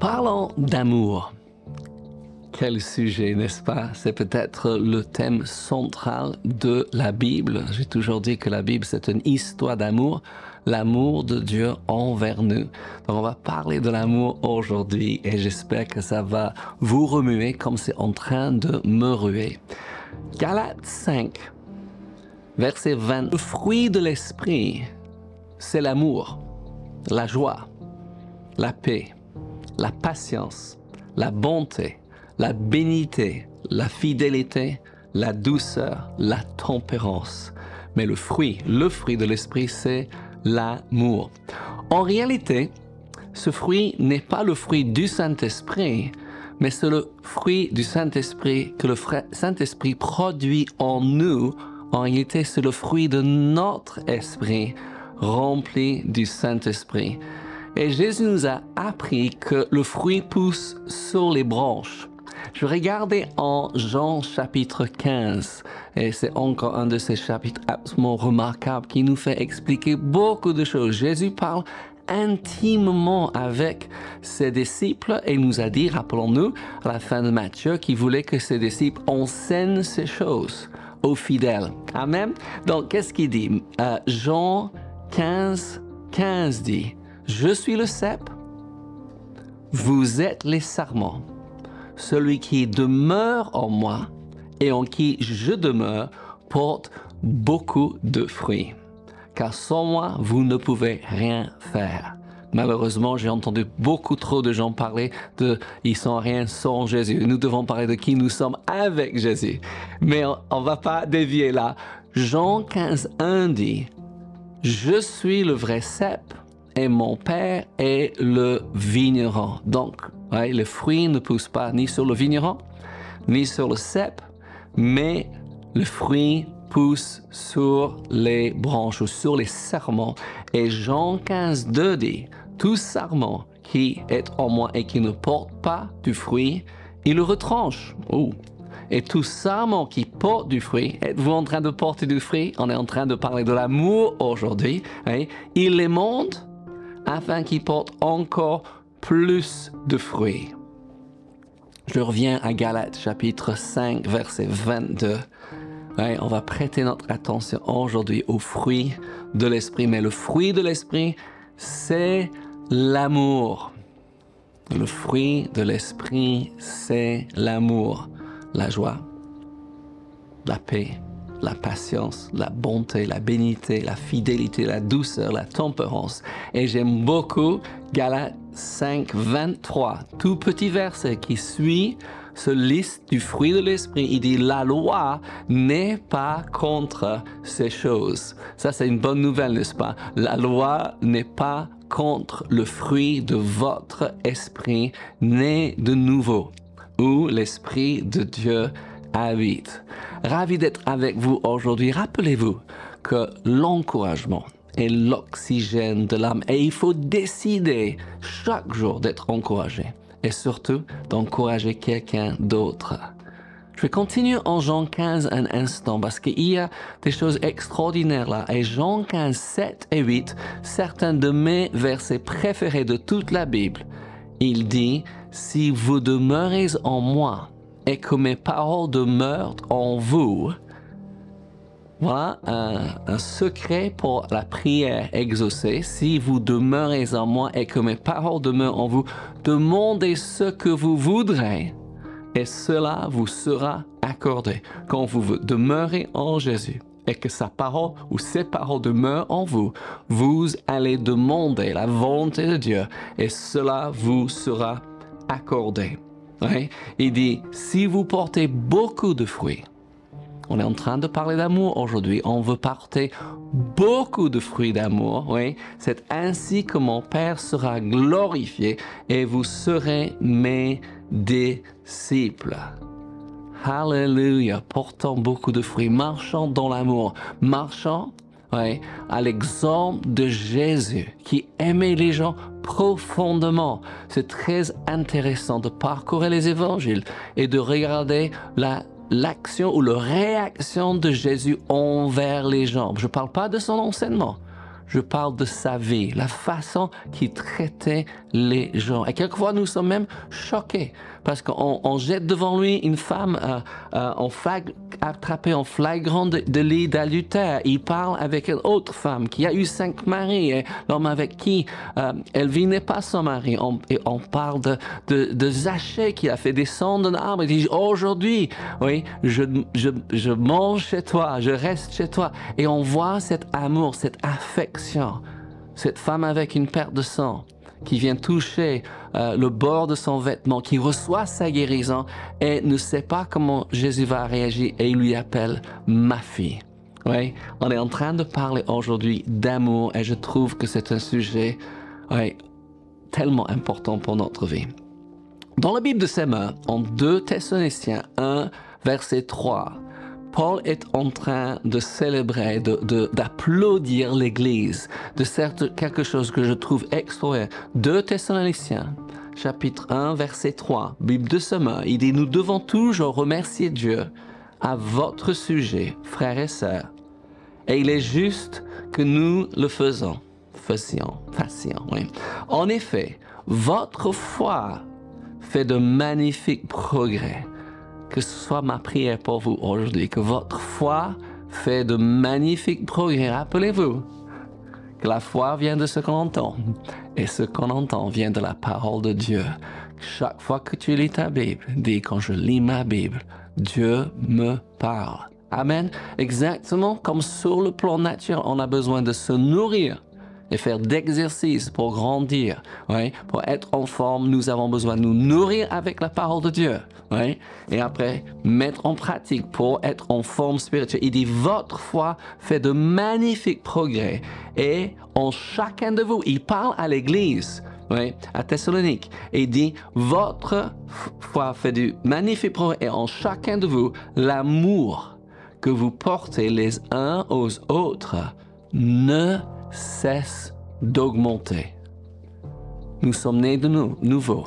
Parlons d'amour. Quel sujet, n'est-ce pas? C'est peut-être le thème central de la Bible. J'ai toujours dit que la Bible, c'est une histoire d'amour, l'amour de Dieu envers nous. Donc on va parler de l'amour aujourd'hui et j'espère que ça va vous remuer comme c'est en train de me ruer. Galates 5, verset 20. Le fruit de l'esprit, c'est l'amour, la joie, la paix, la patience, la bonté, la bénité, la fidélité, la douceur, la tempérance. Mais le fruit, le fruit de l'esprit, c'est l'amour. En réalité, ce fruit n'est pas le fruit du Saint-Esprit, mais c'est le fruit du Saint-Esprit que le Saint-Esprit produit en nous. En réalité, c'est le fruit de notre esprit rempli du Saint-Esprit. Et Jésus nous a appris que le fruit pousse sur les branches. Je regardais en Jean chapitre 15 et c'est encore un de ces chapitres absolument remarquables qui nous fait expliquer beaucoup de choses. Jésus parle intimement avec ses disciples et nous a dit, rappelons-nous, à la fin de Matthieu, qu'il voulait que ses disciples enseignent ces choses aux fidèles. Amen. Donc, qu'est-ce qu'il dit? Euh, Jean 15, 15 dit, Je suis le cep, vous êtes les sarments. Celui qui demeure en moi et en qui je demeure porte beaucoup de fruits. Car sans moi, vous ne pouvez rien faire. Malheureusement, j'ai entendu beaucoup trop de gens parler de ils sont rien sans Jésus. Nous devons parler de qui nous sommes avec Jésus. Mais on, ne va pas dévier là. Jean 15, 1 dit Je suis le vrai cep et mon père est le vigneron. Donc, ouais, le fruit ne pousse pas ni sur le vigneron, ni sur le cep, mais le fruit pousse sur les branches ou sur les serments. Et Jean 15, 2 dit, tout serment qui est en moi et qui ne porte pas du fruit, il le retranche. Et tout serment qui porte du fruit, êtes-vous en train de porter du fruit? On est en train de parler de l'amour aujourd'hui. Hein? Il les monte afin qu'il porte encore plus de fruits. Je reviens à Galates chapitre 5 verset 22. on va prêter notre attention aujourd'hui aux fruits de l'esprit, mais le fruit de l'esprit, c'est l'amour. Le fruit de l'esprit, c'est l'amour, la joie, la paix, la patience, la bonté, la bénité, la fidélité, la douceur, la tempérance. Et j'aime beaucoup Galates 5, 23, tout petit verset qui suit ce liste du fruit de l'esprit. Il dit, la loi n'est pas contre ces choses. Ça, c'est une bonne nouvelle, n'est-ce pas? La loi n'est pas contre le fruit de votre esprit né de nouveau, où l'esprit de Dieu habite. Ravi d'être avec vous aujourd'hui. Rappelez-vous que l'encouragement est l'oxygène de l'âme et il faut décider chaque jour d'être encouragé et surtout d'encourager quelqu'un d'autre. Je vais continuer en Jean 15 un instant parce qu'il y a des choses extraordinaires là. Et Jean 15, 7 et 8, certains de mes versets préférés de toute la Bible, il dit, si vous demeurez en moi et que mes paroles demeurent en vous. Voilà un, secret pour la prière exaucée. Si vous demeurez en moi et que mes paroles demeurent en vous, demandez ce que vous voudrez et cela vous sera accordé. Quand vous demeurez en Jésus et que sa parole ou ses paroles demeurent en vous, vous allez demander la volonté de Dieu et cela vous sera accordé. Il dit, si vous portez beaucoup de fruits, on est en train de parler d'amour aujourd'hui. On veut porter beaucoup de fruits d'amour. C'est ainsi que mon Père sera glorifié et vous serez mes disciples. Alléluia, portant beaucoup de fruits, marchant dans l'amour, marchant oui, à l'exemple de Jésus qui aimait les gens profondément. C'est très intéressant de parcourir les évangiles et de regarder la l'action ou la réaction de Jésus envers les gens. Je ne parle pas de son enseignement. je parle de sa vie, la façon qu'il traitait les gens. Et quelquefois, nous sommes même choqués parce qu'on jette devant lui une femme euh, euh, en attrapée en flagrant de, d'adultère. Il parle avec une autre femme qui a eu cinq maris et l'homme avec qui euh, n'est pas son mari. et on parle de, de, de Zachée qui a fait descendre un arbre. Il dit aujourd'hui, oui, je, je, je mange chez toi, je reste chez toi. Et on voit cet amour, cette affection, cette femme avec une perte de sang qui vient toucher euh, le bord de son vêtement, qui reçoit sa guérison et ne sait pas comment Jésus va réagir et il lui appelle ma fille. Oui, on est en train de parler aujourd'hui d'amour et je trouve que c'est un sujet tellement important pour notre vie. Dans la Bible de Séma, en 2 Thessaloniciens 1, verset 3, Paul est en train de célébrer, d'applaudir de, l'Église, de certes quelque chose que je trouve extraordinaire. 2 Thessaloniciens, chapitre 1, verset 3, Bible de Semaine, il dit, nous devons toujours remercier Dieu à votre sujet, frères et sœurs. Et il est juste que nous le faisons. Faisions, fassions, oui. En effet, votre foi fait de magnifiques progrès que ce soit ma prière pour vous aujourd'hui, que votre foi fait de magnifiques progrès. Rappelez-vous que la foi vient de ce qu'on entend, et ce qu'on entend vient de la parole de Dieu. Chaque fois que tu lis ta Bible, dis quand je lis ma Bible, Dieu me parle. Amen. Exactement comme sur le plan naturel, on a besoin de se nourrir et faire d'exercices pour grandir, oui, pour être en forme, nous avons besoin de nous nourrir avec la parole de Dieu, oui, et après mettre en pratique pour être en forme spirituelle. Il dit, votre foi fait de magnifiques progrès. Et en chacun de vous, il parle à l'Église, oui, à Thessalonique, et il dit, votre foi fait de magnifiques progrès. Et en chacun de vous, l'amour que vous portez les uns aux autres ne cesse d'augmenter. Nous sommes nés de nous, nouveau.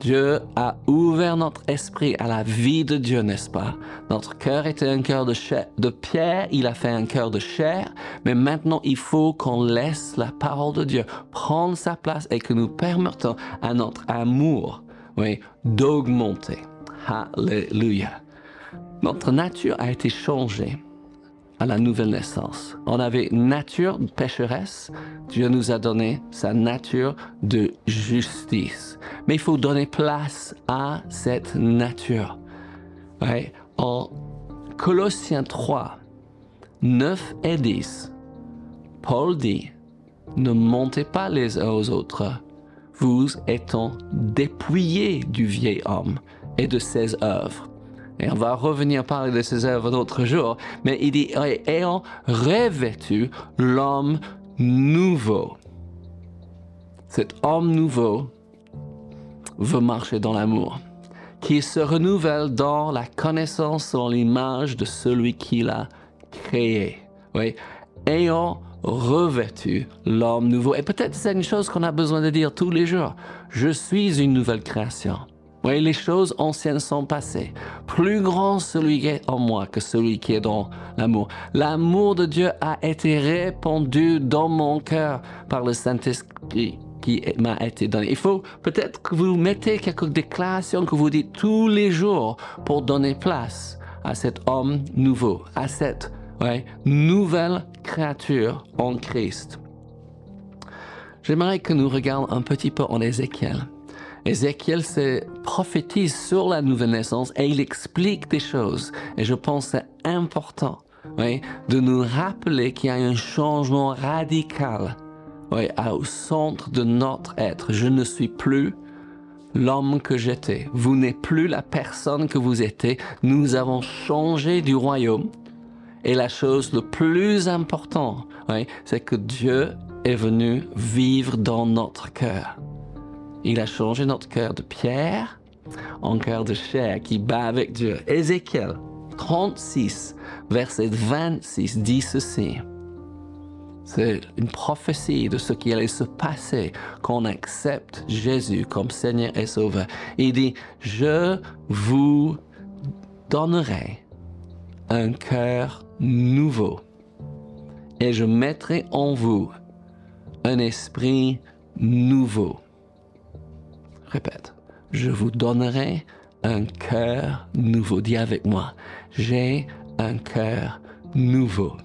Dieu a ouvert notre esprit à la vie de Dieu, n'est-ce pas? Notre cœur était un cœur de, de pierre, il a fait un cœur de chair, mais maintenant il faut qu'on laisse la parole de Dieu prendre sa place et que nous permettons à notre amour, oui, d'augmenter. Alléluia. Notre nature a été changée à la nouvelle naissance. On avait nature pécheresse, Dieu nous a donné sa nature de justice. Mais il faut donner place à cette nature. En Colossiens 3, 9 et 10, Paul dit, ne montez pas les uns aux autres, vous étant dépouillés du vieil homme et de ses œuvres et on va revenir parler de ces œuvres d'autres jours, mais il dit, ayant revêtu l'homme nouveau. Cet homme nouveau veut marcher dans l'amour, qui se renouvelle dans la connaissance en l'image de celui qui l'a créé. Oui, ayant revêtu l'homme nouveau. Et peut-être c'est une chose qu'on a besoin de dire tous les jours. Je suis une nouvelle création. Oui, les choses anciennes sont passées. Plus grand celui qui est en moi que celui qui est dans l'amour. L'amour de Dieu a été répandu dans mon cœur par le Saint-Esprit qui m'a été donné. Il faut peut-être que vous mettez quelques déclarations que vous dites tous les jours pour donner place à cet homme nouveau, à cette nouvelle créature en Christ. J'aimerais que nous regardions un petit peu en Ézéchiel. Ézéchiel se prophétise sur la nouvelle naissance et il explique des choses. Et je pense que c'est important de nous rappeler qu'il y a un changement radical au centre de notre être. Je ne suis plus l'homme que j'étais. Vous n'êtes plus la personne que vous étiez. Nous avons changé du royaume. Et la chose le plus importante, c'est que Dieu est venu vivre dans notre cœur. Il a changé notre cœur de pierre en cœur de chair qui bat avec Dieu. Ézéchiel 36, verset 26 dit ceci. C'est une prophétie de ce qui allait se passer quand on accepte Jésus comme Seigneur et Sauveur. Il dit, je vous donnerai un cœur nouveau et je mettrai en vous un esprit nouveau. Répète, je vous donnerai un cœur nouveau. Dis avec moi, j'ai un cœur nouveau.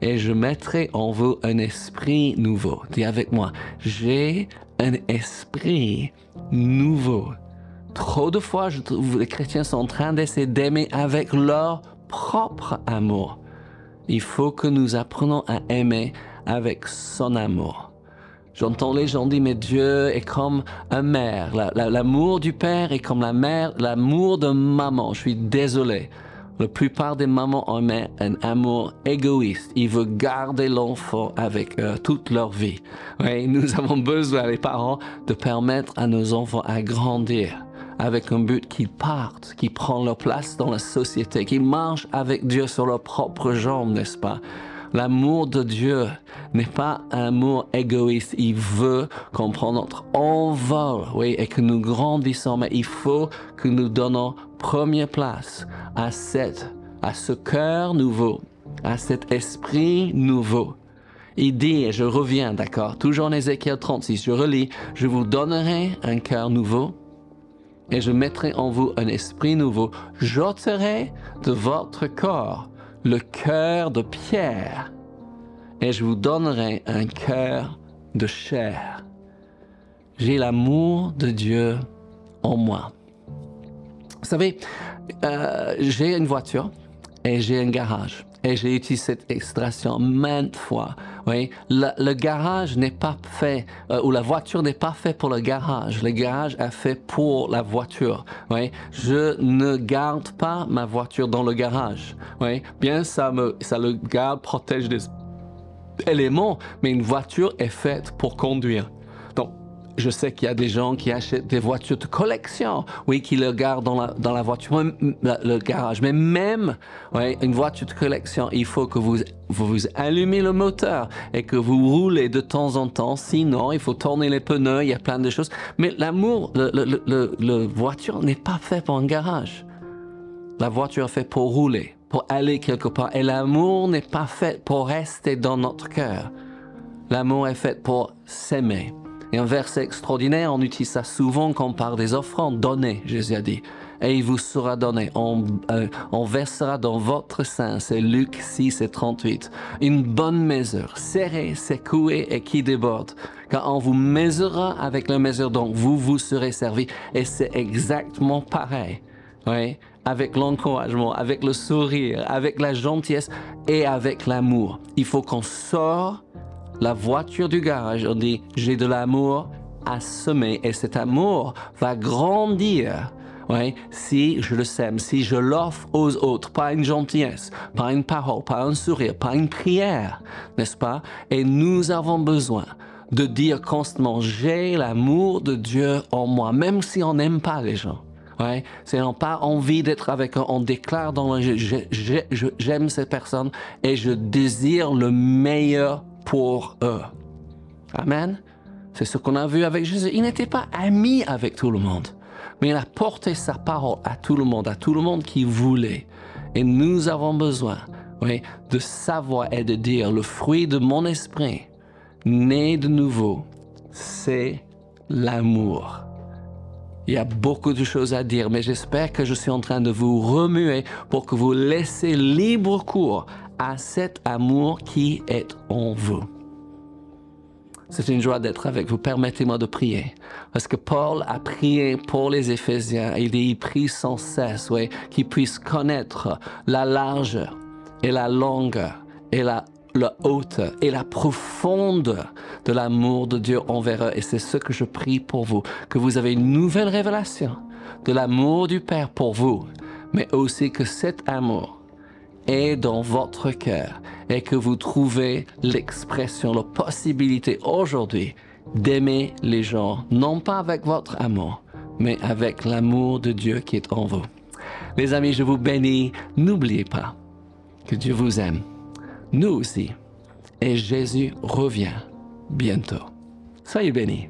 Et je mettrai en vous un esprit nouveau. Dis avec moi, j'ai un esprit nouveau. Trop de fois, les chrétiens sont en train d'essayer d'aimer avec leur propre amour. Il faut que nous apprenions à aimer avec son amour. J'entends les gens dire, mais Dieu est comme un mère. L'amour du père est comme la mère, l'amour de maman. Je suis désolé. La plupart des mamans ont un amour égoïste. Ils veulent garder l'enfant avec eux toute leur vie. Oui, nous avons besoin, les parents, de permettre à nos enfants à grandir avec un but qu'ils partent, qu'ils prennent leur place dans la société, qu'ils marchent avec Dieu sur leurs propres jambes, n'est-ce pas? L'amour de Dieu n'est pas un amour égoïste. Il veut qu'on prenne notre envol, oui, et que nous grandissons. Mais il faut que nous donnons première place à cette, à ce cœur nouveau, à cet esprit nouveau. Il dit, et je reviens, d'accord, toujours en Ézéchiel 36, je relis, je vous donnerai un cœur nouveau et je mettrai en vous un esprit nouveau. J'ôterai de votre corps le cœur de pierre et je vous donnerai un cœur de chair. J'ai l'amour de Dieu en moi. Vous savez, euh, j'ai une voiture et j'ai un garage. Et j'ai utilisé cette extraction maintes fois. Oui, le, garage n'est pas fait, euh, ou la voiture n'est pas fait pour le garage. Le garage est fait pour la voiture. Oui, je ne garde pas ma voiture dans le garage. Oui, bien ça me, ça le garde, protège des éléments, mais une voiture est faite pour conduire je sais qu'il y a des gens qui achètent des voitures de collection, oui, qui le gardent dans la, dans la voiture, le garage. Mais même ouais, une voiture de collection, il faut que vous, vous, allumez le moteur et que vous roulez de temps en temps. Sinon, il faut tourner les pneus, il y a plein de choses. Mais l'amour, le, le, voiture n'est pas fait pour un garage. La voiture est faite pour rouler, pour aller quelque part. Et l'amour n'est pas fait pour rester dans notre cœur. L'amour est fait pour s'aimer. Et un verset extraordinaire, on utilise ça souvent quand on parle des offrandes. données, Jésus a dit. Et il vous sera donné. On, euh, on versera dans votre sein, c'est Luc 6 et 38, une bonne mesure, serrée, secouée et qui déborde. Car on vous mesurera avec la mesure dont vous vous serez servi. Et c'est exactement pareil. Oui, avec l'encouragement, avec le sourire, avec la gentillesse et avec l'amour. Il faut qu'on sorte la voiture du garage, on dit j'ai de l'amour à semer et cet amour va grandir. Oui, si je le sème, si je l'offre aux autres, pas une gentillesse, pas une parole, pas un sourire, pas une prière, n'est-ce pas? Et nous avons besoin de dire constamment, j'ai l'amour de Dieu en moi, même si on n'aime pas les gens. Ouais, si on n'a pas envie d'être avec eux, on déclare dans le j'aime cette personne et je désire le meilleur pour eux. Amen. C'est ce qu'on a vu avec Jésus. Il n'était pas ami avec tout le monde, mais il a porté sa parole à tout le monde, à tout le monde qui voulait. Et nous avons besoin oui, de savoir et de dire le fruit de mon esprit, né de nouveau, c'est l'amour. Il y a beaucoup de choses à dire, mais j'espère que je suis en train de vous remuer pour que vous laissez libre cours à cet amour qui est en vous. C'est une joie d'être avec vous. Permettez-moi de prier. Parce que Paul a prié pour les Éphésiens. Il dit, il prie sans cesse, oui, qu'ils puissent connaître la largeur et la longueur et la, la haute et la profonde de l'amour de Dieu envers eux. Et c'est ce que je prie pour vous. Que vous avez une nouvelle révélation de l'amour du Père pour vous. Mais aussi que cet amour est dans votre cœur et que vous trouvez l'expression, la possibilité aujourd'hui d'aimer les gens, non pas avec votre amour, mais avec l'amour de Dieu qui est en vous. Les amis, je vous bénis. N'oubliez pas que Dieu vous aime. Nous aussi. Et Jésus revient bientôt. Soyez bénis.